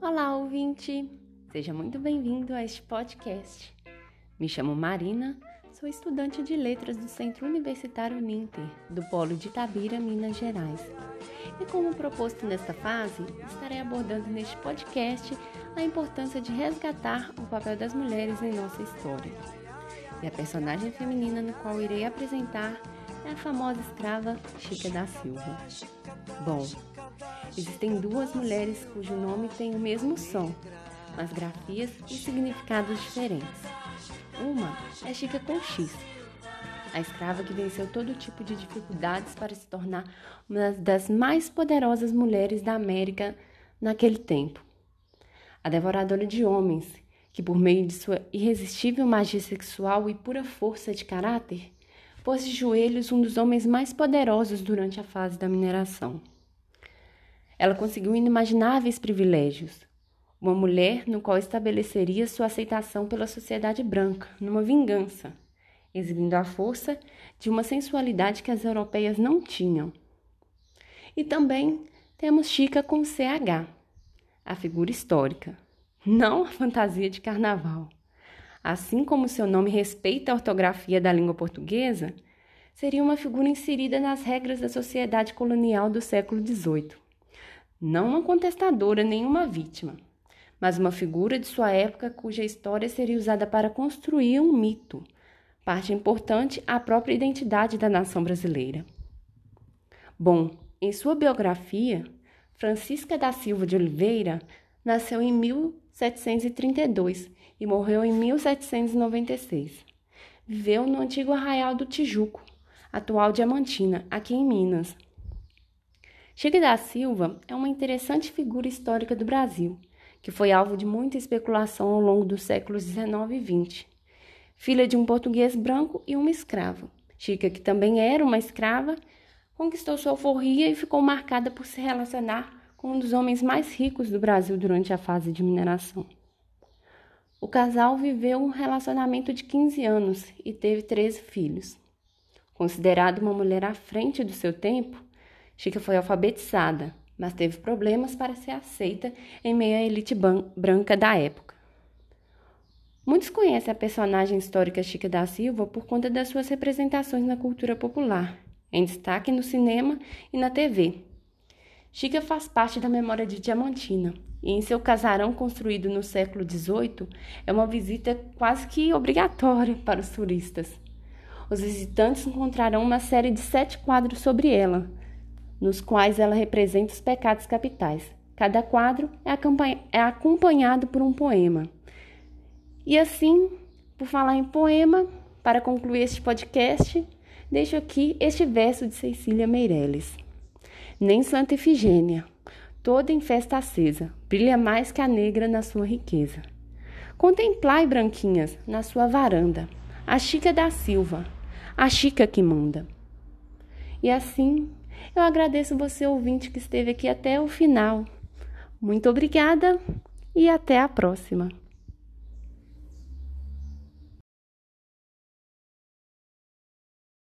Olá, ouvinte! Seja muito bem-vindo a este podcast. Me chamo Marina, sou estudante de letras do Centro Universitário Ninter, do Polo de Itabira, Minas Gerais. E como proposto nesta fase, estarei abordando neste podcast a importância de resgatar o papel das mulheres em nossa história. E a personagem feminina no qual irei apresentar é a famosa escrava Chica da Silva. Bom, existem duas mulheres cujo nome tem o mesmo som, mas grafias e significados diferentes. Uma é Chica X, a escrava que venceu todo tipo de dificuldades para se tornar uma das mais poderosas mulheres da América naquele tempo. A devoradora de homens, que por meio de sua irresistível magia sexual e pura força de caráter, pôs de joelhos um dos homens mais poderosos durante a fase da mineração. Ela conseguiu inimagináveis privilégios. Uma mulher no qual estabeleceria sua aceitação pela sociedade branca, numa vingança, exibindo a força de uma sensualidade que as europeias não tinham. E também temos Chica com CH, a figura histórica, não a fantasia de carnaval. Assim como seu nome respeita a ortografia da língua portuguesa, seria uma figura inserida nas regras da sociedade colonial do século XVIII. Não uma contestadora nem uma vítima, mas uma figura de sua época cuja história seria usada para construir um mito, parte importante à própria identidade da nação brasileira. Bom, em sua biografia, Francisca da Silva de Oliveira nasceu em 1732 e morreu em 1796. Viveu no antigo Arraial do Tijuco, atual Diamantina, aqui em Minas. Chica da Silva é uma interessante figura histórica do Brasil, que foi alvo de muita especulação ao longo dos séculos XIX e XX. Filha de um português branco e uma escrava. Chica, que também era uma escrava, conquistou sua alforria e ficou marcada por se relacionar com um dos homens mais ricos do Brasil durante a fase de mineração. O casal viveu um relacionamento de 15 anos e teve 13 filhos. Considerada uma mulher à frente do seu tempo, Chica foi alfabetizada, mas teve problemas para ser aceita em meio à elite branca da época. Muitos conhecem a personagem histórica Chica da Silva por conta das suas representações na cultura popular, em destaque no cinema e na TV. Chica faz parte da memória de Diamantina, e em seu casarão construído no século XVIII é uma visita quase que obrigatória para os turistas. Os visitantes encontrarão uma série de sete quadros sobre ela, nos quais ela representa os pecados capitais. Cada quadro é, é acompanhado por um poema. E assim, por falar em poema, para concluir este podcast, deixo aqui este verso de Cecília Meirelles. Nem Santa Efigênia, toda em festa acesa, brilha mais que a negra na sua riqueza. Contemplai, branquinhas, na sua varanda, a Chica da Silva, a Chica que manda. E assim, eu agradeço você, ouvinte, que esteve aqui até o final. Muito obrigada e até a próxima.